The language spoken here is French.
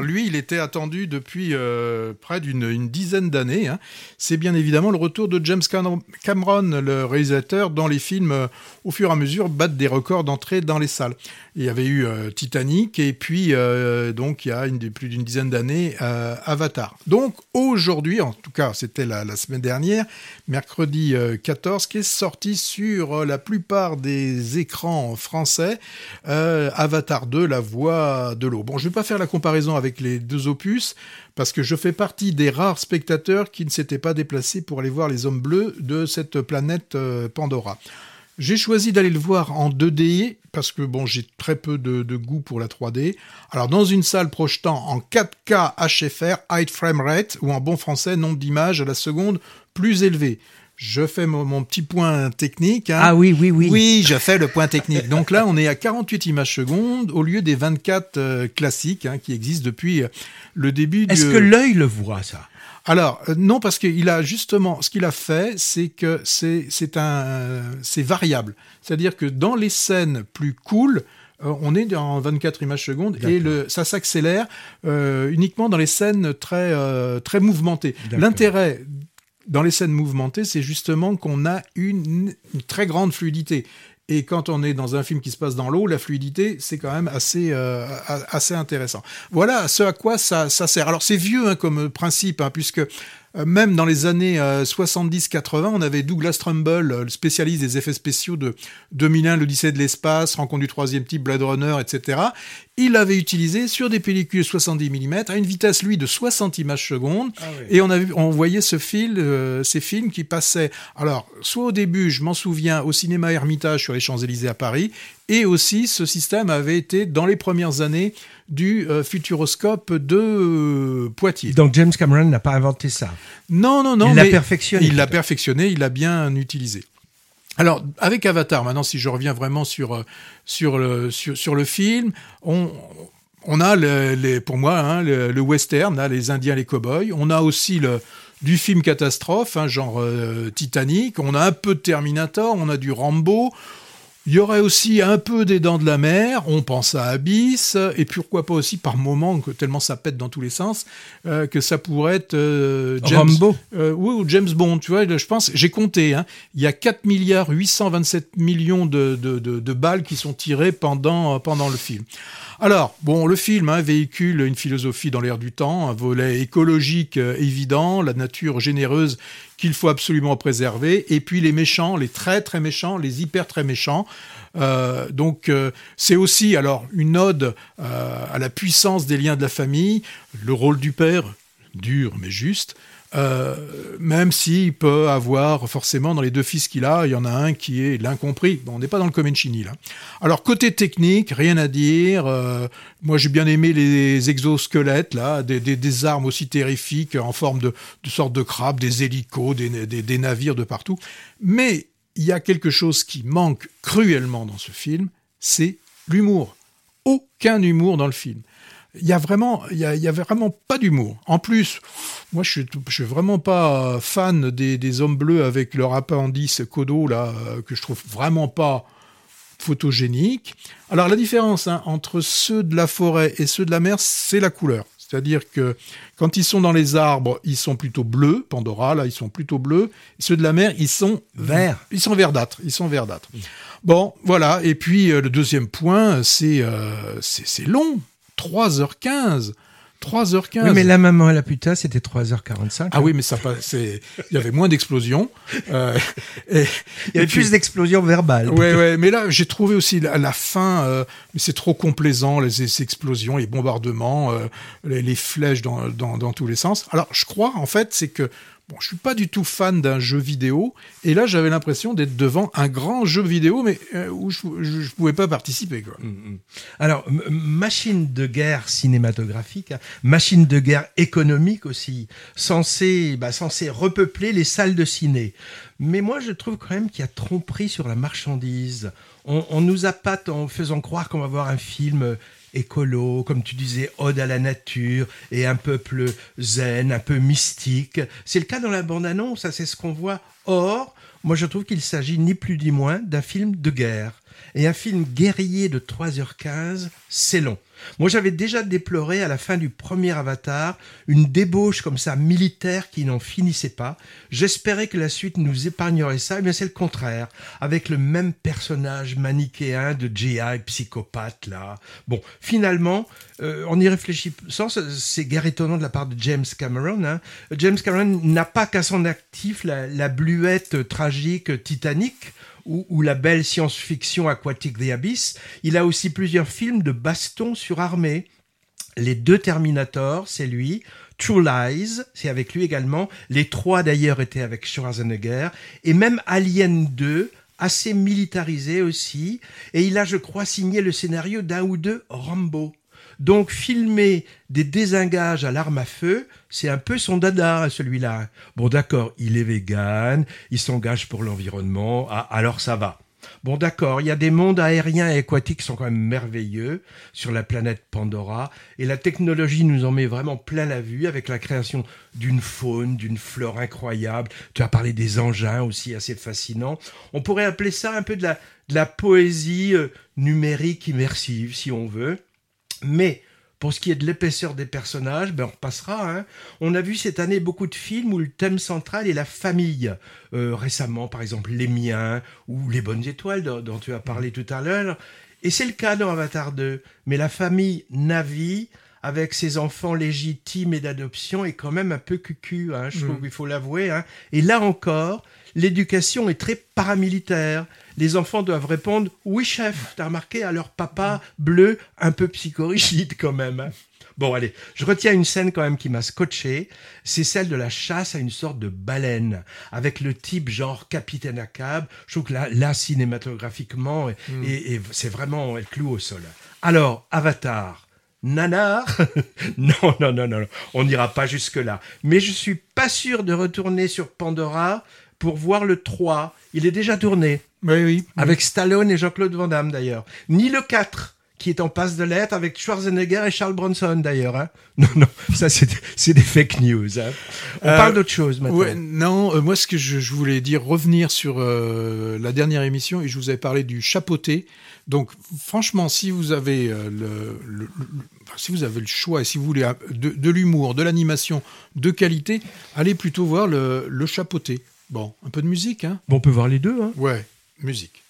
Lui, il était attendu depuis euh, près d'une dizaine d'années. Hein. C'est bien évidemment le retour de James Cameron, le réalisateur, dont les films, euh, au fur et à mesure, battent des records d'entrée dans les salles. Il y avait eu euh, Titanic et puis, donc, il y a plus d'une dizaine d'années, Avatar. Donc, aujourd'hui, en tout cas, c'était la, la, semaine dernière, mercredi 14, qui est sorti sur la plupart des écrans français, Avatar 2, La Voix de l'eau. Bon, je ne vais pas faire la comparaison avec les deux opus, parce que je fais partie des rares spectateurs qui ne s'étaient pas déplacés pour aller voir les hommes bleus de cette planète euh, Pandora. J'ai choisi d'aller le voir en 2D parce que bon, j'ai très peu de, goût pour la 3D. Alors dans une salle projetant en 4K HFR, high frame rate, ou en bon français, nombre d'images à la seconde plus élevé je fais mon, petit point technique. Hein. Ah oui, oui, oui. Oui, je fais le point technique. Donc là, on est à 48 images secondes au lieu des 24 euh, classiques hein, qui existent depuis euh, le début. Est-ce que l'œil le voit ça? Alors euh, non parce qu'il a justement ce qu'il a fait c'est que c'est c'est un c'est variable c'est-à-dire que dans les scènes plus cool on est en 24 images secondes et le, ça s'accélère uniquement dans les scènes très très mouvementées. L'intérêt dans les scènes mouvementées, c'est justement qu'on a une, très grande fluidité. Et quand on est dans un film qui se passe dans l'eau, la fluidité, c'est quand même assez, euh, assez intéressant. Voilà ce à quoi ça, ça sert. Alors c'est vieux hein, comme principe, hein, puisque même dans les années 70-80, euh, on avait Douglas Trumbull, le spécialiste des effets spéciaux de 2001, l'Odyssée de l'espace, Rencontre du troisième type, Blade Runner, etc. Il l'avait utilisé sur des pellicules 70 mm à une vitesse, lui, de 60 images secondes. Ah Et on, a vu, on voyait ce fil, euh, ces films qui passaient, alors, soit au début, je m'en souviens, au cinéma Hermitage sur les Champs-Élysées à Paris, et aussi, ce système avait été, dans les premières années, du euh, Futuroscope de euh, Poitiers. Donc James Cameron n'a pas inventé ça Non, non, non. Il l'a perfectionné. Il l'a perfectionné, il l'a bien utilisé. Alors, avec Avatar, maintenant, si je reviens vraiment sur, euh, sur, le, sur, le film, on, on a, les, pour moi, hein, le, western, les Indiens, les cowboys. On a aussi le, du film catastrophe, hein, genre Titanic. On a un peu de Terminator, on a du Rambo. Il y aurait aussi un peu des dents de la mer, on pense à Abyss, et pourquoi pas aussi par moment, que tellement ça pète dans tous les sens, euh, que ça pourrait être euh, James, euh, oui, ou James Bond, tu vois, je pense, j'ai compté, hein, il y a 4 milliards 827 millions de, de, de, de balles qui sont tirées pendant, pendant le film. Alors, bon, le film hein, véhicule une philosophie dans l'air du temps, un volet écologique euh, évident, la nature généreuse qu'il faut absolument préserver, et puis les méchants, les très très méchants, les hyper très méchants. Euh, donc euh, c'est aussi alors une ode à la puissance des liens de la famille, le rôle du père, dur mais juste, euh, même s'il peut avoir forcément dans les deux fils qu'il a, il y en a un qui est l'incompris. Bon, on n'est pas dans le Comencini là. Alors côté technique, rien à dire. Euh, moi j'ai bien aimé les exosquelettes là, des, armes aussi terrifiques en forme de, de sorte de crabes, des hélicos, des navires de partout. Mais il y a quelque chose qui manque cruellement dans ce film, c'est l'humour. Aucun humour dans le film il y a vraiment, il y vraiment pas d'humour. En plus, moi, je suis, suis vraiment pas fan des, hommes bleus avec leur appendice codo là, euh, que je trouve vraiment pas photogénique. Alors la différence hein, entre ceux de la forêt et ceux de la mer, c'est la couleur. C'est-à-dire que quand ils sont dans les arbres, ils sont plutôt bleus. Pandora, là, ils sont plutôt bleus. Ceux de la mer, ils sont verts. Ils sont verdâtres. Ils sont verdâtres. Bon, voilà. Et puis euh, le deuxième point, c'est euh, c'est long. 3h15 3h15. mais la maman et la putain, c'était 3h45. Ah oui, mais ça c'est il y avait moins d'explosions. Euh, il y avait plus d'explosions verbales. Oui, ouais, mais là, j'ai trouvé aussi à la fin, euh, mais c'est trop complaisant, les, explosions, les bombardements, euh, les, flèches dans, dans, dans, tous les sens. Alors, je crois, en fait, c'est que Bon, je suis pas du tout fan d'un jeu vidéo, et là j'avais l'impression d'être devant un grand jeu vidéo, mais euh, où je, ne pouvais pas participer. Quoi. Mm, mm. Alors, machine de guerre cinématographique, hein, machine de guerre économique aussi, censée, bah, censé repeupler les salles de ciné. Mais moi, je trouve quand même qu'il y a tromperie sur la marchandise. On, on nous appâte en faisant croire qu'on va voir un film écolo, comme tu disais, ode à la nature et un peuple zen, un peu mystique. C'est le cas dans la bande-annonce, c'est ce qu'on voit. Or, moi je trouve qu'il s'agit ni plus ni moins d'un film de guerre. Et un film guerrier de 3h15, c'est long. Moi, j'avais déjà déploré à la fin du premier Avatar une débauche comme ça militaire qui n'en finissait pas. J'espérais que la suite nous épargnerait ça, mais c'est le contraire, avec le même personnage manichéen de GI psychopathe là. Bon, finalement, euh, en y réfléchissant, c'est guère étonnant de la part de James Cameron. Hein. James Cameron n'a pas qu'à son actif la, la bluette tragique Titanic ou, la belle science-fiction aquatique The Abyss, il a aussi plusieurs films de baston sur armée. Les deux Terminator, c'est lui. True Lies, c'est avec lui également. Les trois d'ailleurs étaient avec Schwarzenegger. Et même Alien 2, assez militarisé aussi. Et il a, je crois, signé le scénario d'un ou deux Rambo. Donc filmer des désengages à l'arme à feu, c'est un peu son dada, celui-là. Bon d'accord, il est vegan, il s'engage pour l'environnement, ah, alors ça va. Bon d'accord, il y a des mondes aériens et aquatiques qui sont quand même merveilleux sur la planète Pandora, et la technologie nous en met vraiment plein la vue avec la création d'une faune, d'une flore incroyable. Tu as parlé des engins aussi assez fascinants. On pourrait appeler ça un peu de la, poésie euh, numérique immersive si on veut. Mais pour ce qui est de l'épaisseur des personnages, ben on repassera. Hein. On a vu cette année beaucoup de films où le thème central est la famille. Euh, récemment, par exemple, Les Miens ou Les Bonnes Étoiles dont, tu as parlé tout à l'heure. Et c'est le cas dans Avatar 2. Mais la famille Navi, avec ses enfants légitimes et d'adoption, est quand même un peu cucu, hein, je trouve, mm. il faut l'avouer. Hein. Et là encore, l'éducation est très paramilitaire les enfants doivent répondre oui chef, t'as remarqué à leur papa bleu un peu psychorigide quand même. Hein. Bon, allez, je retiens une scène quand même qui m'a scotché. C'est celle de la chasse à une sorte de baleine, avec le type genre Capitaine Acab. Je trouve que là, là cinématographiquement, hmm. et, c'est vraiment le clou au sol. Alors, Avatar, nanar Non, non, non, non, on n'ira pas jusque-là. Mais je suis pas sûr de retourner sur Pandora pour voir le 3. Il est déjà tourné. Oui, oui. Avec Stallone et Jean-Claude Van Damme d'ailleurs. Ni le 4 qui est en passe de l'être avec Schwarzenegger et Charles Bronson d'ailleurs. Hein. Non, non, ça c'est des fake news. Hein. On parle euh, d'autre chose maintenant. Ouais, non, euh, moi ce que je, voulais dire, revenir sur euh, la dernière émission et je vous avais parlé du chapeauté. Donc franchement, si vous avez le, si vous avez le choix et si vous voulez de, l'humour, de l'animation de qualité, allez plutôt voir le, le chapeauté. Bon, un peu de musique, hein? Bon, on peut voir les deux, hein? Ouais musique.